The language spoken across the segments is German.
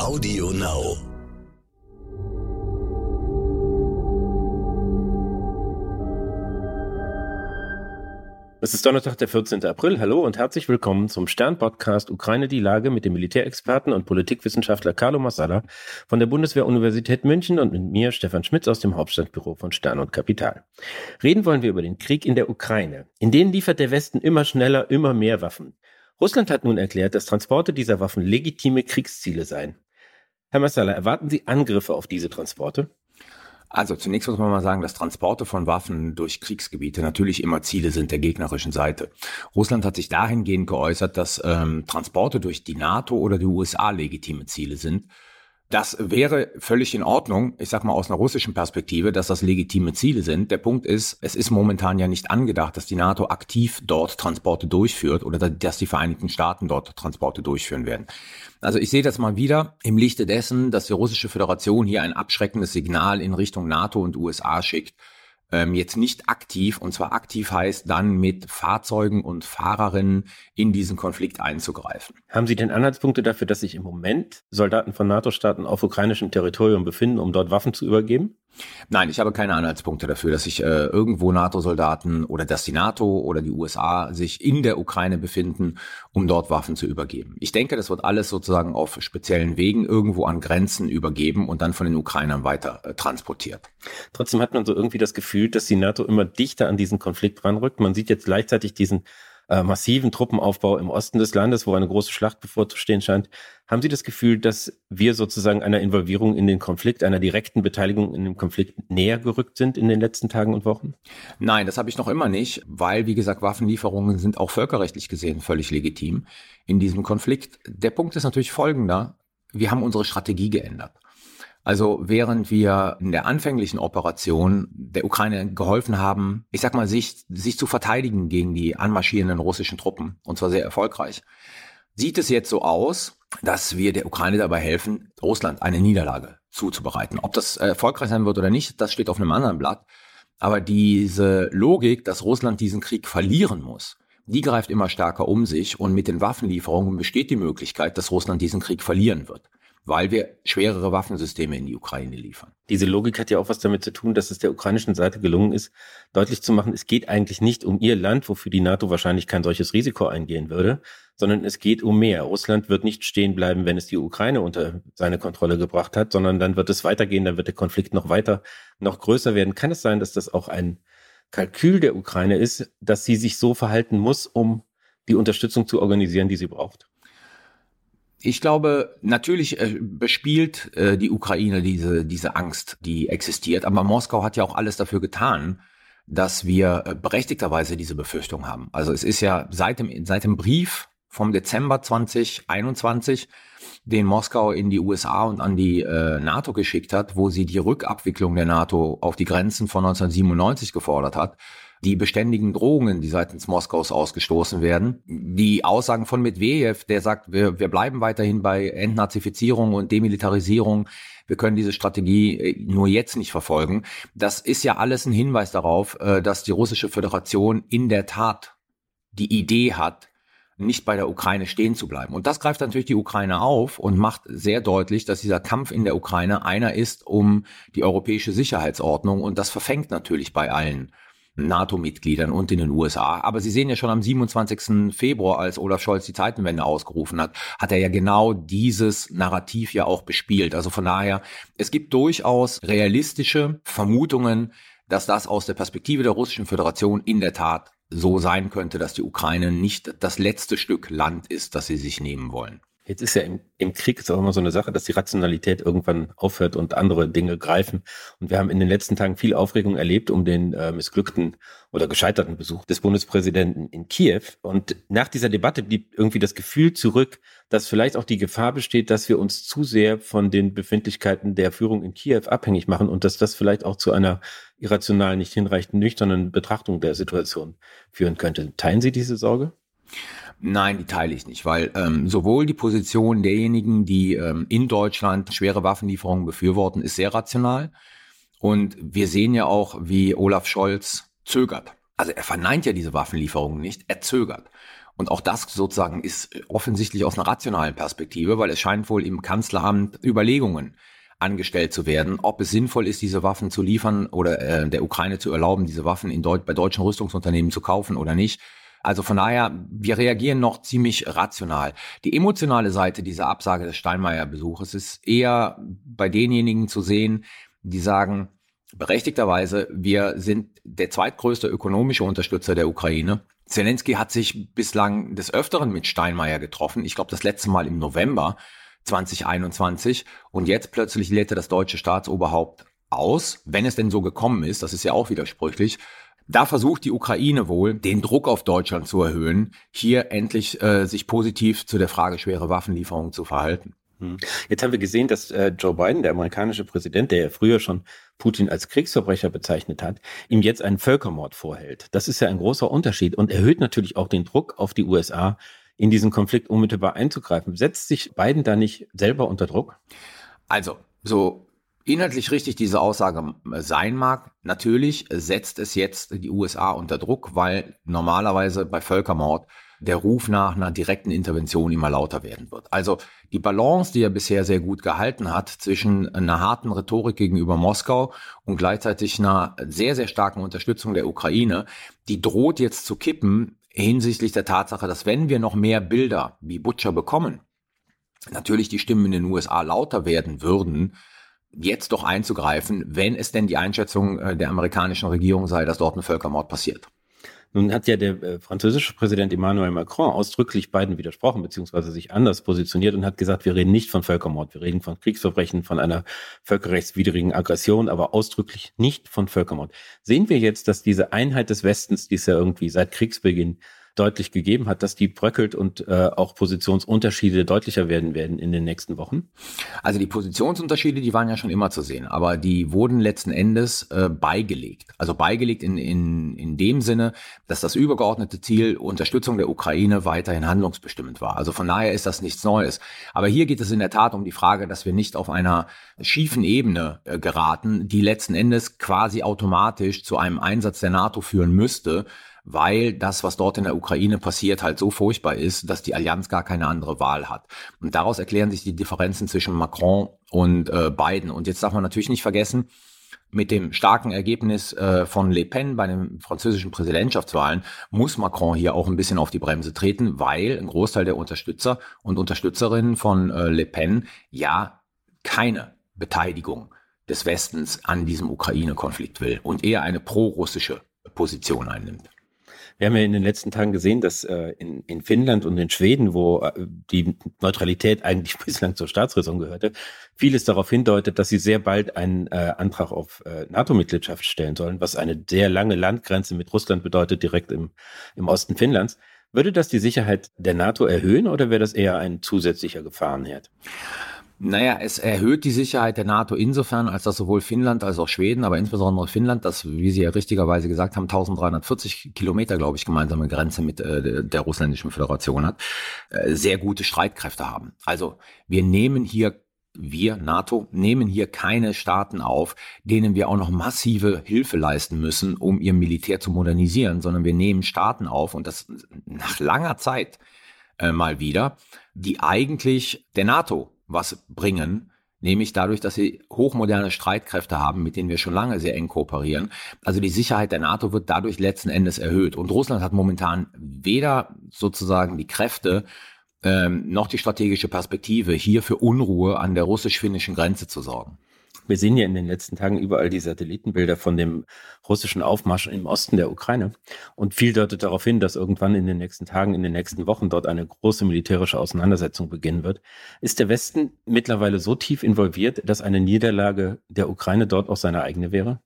Audio Now. Es ist Donnerstag, der 14. April. Hallo und herzlich willkommen zum Stern-Podcast Ukraine die Lage mit dem Militärexperten und Politikwissenschaftler Carlo Massala von der Bundeswehr-Universität München und mit mir, Stefan Schmitz, aus dem Hauptstadtbüro von Stern und Kapital. Reden wollen wir über den Krieg in der Ukraine. In den liefert der Westen immer schneller, immer mehr Waffen. Russland hat nun erklärt, dass Transporte dieser Waffen legitime Kriegsziele seien. Herr Massala, erwarten Sie Angriffe auf diese Transporte? Also zunächst muss man mal sagen, dass Transporte von Waffen durch Kriegsgebiete natürlich immer Ziele sind der gegnerischen Seite. Russland hat sich dahingehend geäußert, dass ähm, Transporte durch die NATO oder die USA legitime Ziele sind. Das wäre völlig in Ordnung, ich sag mal aus einer russischen Perspektive, dass das legitime Ziele sind. Der Punkt ist, es ist momentan ja nicht angedacht, dass die NATO aktiv dort Transporte durchführt oder dass die Vereinigten Staaten dort Transporte durchführen werden. Also ich sehe das mal wieder im Lichte dessen, dass die russische Föderation hier ein abschreckendes Signal in Richtung NATO und USA schickt ähm, jetzt nicht aktiv, und zwar aktiv heißt dann mit Fahrzeugen und Fahrerinnen in diesen Konflikt einzugreifen. Haben Sie denn Anhaltspunkte dafür, dass sich im Moment Soldaten von NATO-Staaten auf ukrainischem Territorium befinden, um dort Waffen zu übergeben? Nein, ich habe keine Anhaltspunkte dafür, dass sich äh, irgendwo NATO-Soldaten oder dass die NATO oder die USA sich in der Ukraine befinden, um dort Waffen zu übergeben. Ich denke, das wird alles sozusagen auf speziellen Wegen irgendwo an Grenzen übergeben und dann von den Ukrainern weiter äh, transportiert. Trotzdem hat man so irgendwie das Gefühl, dass die NATO immer dichter an diesen Konflikt ranrückt. Man sieht jetzt gleichzeitig diesen äh, massiven Truppenaufbau im Osten des Landes, wo eine große Schlacht bevorzustehen scheint. Haben Sie das Gefühl, dass wir sozusagen einer Involvierung in den Konflikt, einer direkten Beteiligung in dem Konflikt näher gerückt sind in den letzten Tagen und Wochen? Nein, das habe ich noch immer nicht, weil, wie gesagt, Waffenlieferungen sind auch völkerrechtlich gesehen völlig legitim in diesem Konflikt. Der Punkt ist natürlich folgender. Wir haben unsere Strategie geändert. Also während wir in der anfänglichen Operation der Ukraine geholfen haben, ich sag mal, sich, sich zu verteidigen gegen die anmarschierenden russischen Truppen, und zwar sehr erfolgreich, sieht es jetzt so aus, dass wir der Ukraine dabei helfen, Russland eine Niederlage zuzubereiten. Ob das erfolgreich sein wird oder nicht, das steht auf einem anderen Blatt. Aber diese Logik, dass Russland diesen Krieg verlieren muss, die greift immer stärker um sich und mit den Waffenlieferungen besteht die Möglichkeit, dass Russland diesen Krieg verlieren wird weil wir schwerere Waffensysteme in die Ukraine liefern. Diese Logik hat ja auch was damit zu tun, dass es der ukrainischen Seite gelungen ist, deutlich zu machen, es geht eigentlich nicht um ihr Land, wofür die NATO wahrscheinlich kein solches Risiko eingehen würde, sondern es geht um mehr. Russland wird nicht stehen bleiben, wenn es die Ukraine unter seine Kontrolle gebracht hat, sondern dann wird es weitergehen, dann wird der Konflikt noch weiter, noch größer werden. Kann es sein, dass das auch ein Kalkül der Ukraine ist, dass sie sich so verhalten muss, um die Unterstützung zu organisieren, die sie braucht? Ich glaube, natürlich äh, bespielt äh, die Ukraine diese, diese Angst, die existiert. Aber Moskau hat ja auch alles dafür getan, dass wir äh, berechtigterweise diese Befürchtung haben. Also es ist ja seit dem, seit dem Brief vom Dezember 2021, den Moskau in die USA und an die äh, NATO geschickt hat, wo sie die Rückabwicklung der NATO auf die Grenzen von 1997 gefordert hat, die beständigen Drohungen, die seitens Moskaus ausgestoßen werden, die Aussagen von Medvedev, der sagt, wir, wir bleiben weiterhin bei Entnazifizierung und Demilitarisierung, wir können diese Strategie äh, nur jetzt nicht verfolgen. Das ist ja alles ein Hinweis darauf, äh, dass die russische Föderation in der Tat die Idee hat, nicht bei der Ukraine stehen zu bleiben. Und das greift natürlich die Ukraine auf und macht sehr deutlich, dass dieser Kampf in der Ukraine einer ist um die europäische Sicherheitsordnung und das verfängt natürlich bei allen NATO-Mitgliedern und in den USA. Aber Sie sehen ja schon am 27. Februar, als Olaf Scholz die Zeitenwende ausgerufen hat, hat er ja genau dieses Narrativ ja auch bespielt. Also von daher, es gibt durchaus realistische Vermutungen, dass das aus der Perspektive der Russischen Föderation in der Tat so sein könnte, dass die Ukraine nicht das letzte Stück Land ist, das sie sich nehmen wollen. Jetzt ist ja im, im Krieg ist auch immer so eine Sache, dass die Rationalität irgendwann aufhört und andere Dinge greifen. Und wir haben in den letzten Tagen viel Aufregung erlebt um den äh, missglückten oder gescheiterten Besuch des Bundespräsidenten in Kiew. Und nach dieser Debatte blieb irgendwie das Gefühl zurück, dass vielleicht auch die Gefahr besteht, dass wir uns zu sehr von den Befindlichkeiten der Führung in Kiew abhängig machen und dass das vielleicht auch zu einer irrational nicht hinreichend nüchternen Betrachtung der Situation führen könnte. Teilen Sie diese Sorge? Nein, die teile ich nicht, weil ähm, sowohl die Position derjenigen, die ähm, in Deutschland schwere Waffenlieferungen befürworten, ist sehr rational. Und wir sehen ja auch, wie Olaf Scholz zögert. Also er verneint ja diese Waffenlieferungen nicht, er zögert. Und auch das sozusagen ist offensichtlich aus einer rationalen Perspektive, weil es scheint wohl im Kanzleramt Überlegungen angestellt zu werden, ob es sinnvoll ist, diese Waffen zu liefern oder äh, der Ukraine zu erlauben, diese Waffen in Deut bei deutschen Rüstungsunternehmen zu kaufen oder nicht. Also von daher, wir reagieren noch ziemlich rational. Die emotionale Seite dieser Absage des Steinmeier-Besuches ist eher bei denjenigen zu sehen, die sagen, berechtigterweise, wir sind der zweitgrößte ökonomische Unterstützer der Ukraine. Zelensky hat sich bislang des Öfteren mit Steinmeier getroffen. Ich glaube, das letzte Mal im November. 2021 und jetzt plötzlich lädt er das deutsche Staatsoberhaupt aus, wenn es denn so gekommen ist, das ist ja auch widersprüchlich. Da versucht die Ukraine wohl, den Druck auf Deutschland zu erhöhen, hier endlich äh, sich positiv zu der Frage schwere Waffenlieferungen zu verhalten. Hm. Jetzt haben wir gesehen, dass äh, Joe Biden, der amerikanische Präsident, der ja früher schon Putin als Kriegsverbrecher bezeichnet hat, ihm jetzt einen Völkermord vorhält. Das ist ja ein großer Unterschied und erhöht natürlich auch den Druck auf die USA, in diesen Konflikt unmittelbar einzugreifen. Setzt sich Biden da nicht selber unter Druck? Also, so inhaltlich richtig diese Aussage sein mag, natürlich setzt es jetzt die USA unter Druck, weil normalerweise bei Völkermord der Ruf nach einer direkten Intervention immer lauter werden wird. Also die Balance, die er bisher sehr gut gehalten hat zwischen einer harten Rhetorik gegenüber Moskau und gleichzeitig einer sehr, sehr starken Unterstützung der Ukraine, die droht jetzt zu kippen, hinsichtlich der Tatsache, dass wenn wir noch mehr Bilder wie Butcher bekommen, natürlich die Stimmen in den USA lauter werden würden, jetzt doch einzugreifen, wenn es denn die Einschätzung äh, der amerikanischen Regierung sei, dass dort ein Völkermord passiert. Nun hat ja der äh, französische Präsident Emmanuel Macron ausdrücklich beiden widersprochen, beziehungsweise sich anders positioniert und hat gesagt, wir reden nicht von Völkermord, wir reden von Kriegsverbrechen, von einer völkerrechtswidrigen Aggression, aber ausdrücklich nicht von Völkermord. Sehen wir jetzt, dass diese Einheit des Westens, die es ja irgendwie seit Kriegsbeginn deutlich gegeben hat, dass die bröckelt und äh, auch Positionsunterschiede deutlicher werden werden in den nächsten Wochen? Also die Positionsunterschiede, die waren ja schon immer zu sehen, aber die wurden letzten Endes äh, beigelegt. Also beigelegt in, in, in dem Sinne, dass das übergeordnete Ziel Unterstützung der Ukraine weiterhin handlungsbestimmend war. Also von daher ist das nichts Neues. Aber hier geht es in der Tat um die Frage, dass wir nicht auf einer schiefen Ebene äh, geraten, die letzten Endes quasi automatisch zu einem Einsatz der NATO führen müsste, weil das, was dort in der Ukraine passiert, halt so furchtbar ist, dass die Allianz gar keine andere Wahl hat. Und daraus erklären sich die Differenzen zwischen Macron und äh, Biden. Und jetzt darf man natürlich nicht vergessen, mit dem starken Ergebnis äh, von Le Pen bei den französischen Präsidentschaftswahlen muss Macron hier auch ein bisschen auf die Bremse treten, weil ein Großteil der Unterstützer und Unterstützerinnen von äh, Le Pen ja keine Beteiligung des Westens an diesem Ukraine-Konflikt will und eher eine pro-russische Position einnimmt. Wir haben ja in den letzten Tagen gesehen, dass äh, in, in Finnland und in Schweden, wo äh, die Neutralität eigentlich bislang zur Staatsräson gehörte, vieles darauf hindeutet, dass sie sehr bald einen äh, Antrag auf äh, NATO-Mitgliedschaft stellen sollen, was eine sehr lange Landgrenze mit Russland bedeutet, direkt im, im Osten Finnlands. Würde das die Sicherheit der NATO erhöhen oder wäre das eher ein zusätzlicher Gefahrenherd? Naja, es erhöht die Sicherheit der NATO insofern, als dass sowohl Finnland als auch Schweden, aber insbesondere Finnland, das, wie Sie ja richtigerweise gesagt haben, 1340 Kilometer, glaube ich, gemeinsame Grenze mit äh, der russländischen Föderation hat, äh, sehr gute Streitkräfte haben. Also wir nehmen hier wir, NATO, nehmen hier keine Staaten auf, denen wir auch noch massive Hilfe leisten müssen, um ihr Militär zu modernisieren, sondern wir nehmen Staaten auf und das nach langer Zeit äh, mal wieder, die eigentlich der NATO was bringen, nämlich dadurch, dass sie hochmoderne Streitkräfte haben, mit denen wir schon lange sehr eng kooperieren. Also die Sicherheit der NATO wird dadurch letzten Endes erhöht. Und Russland hat momentan weder sozusagen die Kräfte ähm, noch die strategische Perspektive, hier für Unruhe an der russisch-finnischen Grenze zu sorgen. Wir sehen ja in den letzten Tagen überall die Satellitenbilder von dem russischen Aufmarsch im Osten der Ukraine. Und viel deutet darauf hin, dass irgendwann in den nächsten Tagen, in den nächsten Wochen dort eine große militärische Auseinandersetzung beginnen wird. Ist der Westen mittlerweile so tief involviert, dass eine Niederlage der Ukraine dort auch seine eigene wäre?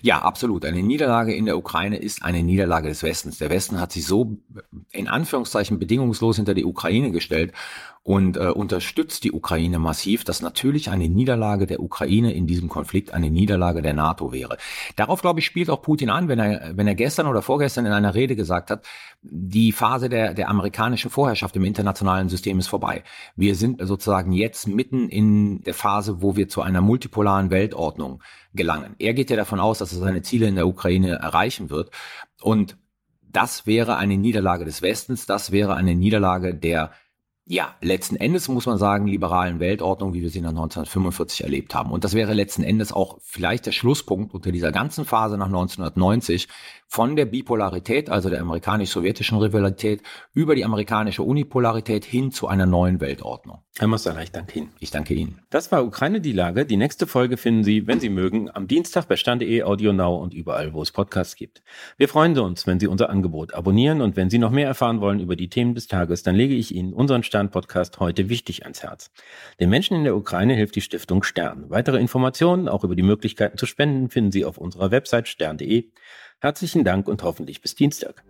Ja, absolut. Eine Niederlage in der Ukraine ist eine Niederlage des Westens. Der Westen hat sich so in Anführungszeichen bedingungslos hinter die Ukraine gestellt und äh, unterstützt die Ukraine massiv, dass natürlich eine Niederlage der Ukraine in diesem Konflikt eine Niederlage der NATO wäre. Darauf, glaube ich, spielt auch Putin an, wenn er, wenn er gestern oder vorgestern in einer Rede gesagt hat, die Phase der, der amerikanischen Vorherrschaft im internationalen System ist vorbei. Wir sind sozusagen jetzt mitten in der Phase, wo wir zu einer multipolaren Weltordnung gelangen. Er geht ja davon aus, dass er seine Ziele in der Ukraine erreichen wird. Und das wäre eine Niederlage des Westens, das wäre eine Niederlage der ja, letzten Endes muss man sagen, liberalen Weltordnung, wie wir sie nach 1945 erlebt haben. Und das wäre letzten Endes auch vielleicht der Schlusspunkt unter dieser ganzen Phase nach 1990 von der Bipolarität, also der amerikanisch-sowjetischen Rivalität, über die amerikanische Unipolarität hin zu einer neuen Weltordnung. Herr Mossala, ich danke Ihnen. Ich danke Ihnen. Das war Ukraine die Lage. Die nächste Folge finden Sie, wenn Sie mögen, am Dienstag bei Stand.de, Audio Now und überall, wo es Podcasts gibt. Wir freuen uns, wenn Sie unser Angebot abonnieren und wenn Sie noch mehr erfahren wollen über die Themen des Tages, dann lege ich Ihnen unseren Stern-Podcast heute wichtig ans Herz. Den Menschen in der Ukraine hilft die Stiftung Stern. Weitere Informationen, auch über die Möglichkeiten zu spenden, finden Sie auf unserer Website stern.de. Herzlichen Dank und hoffentlich bis Dienstag.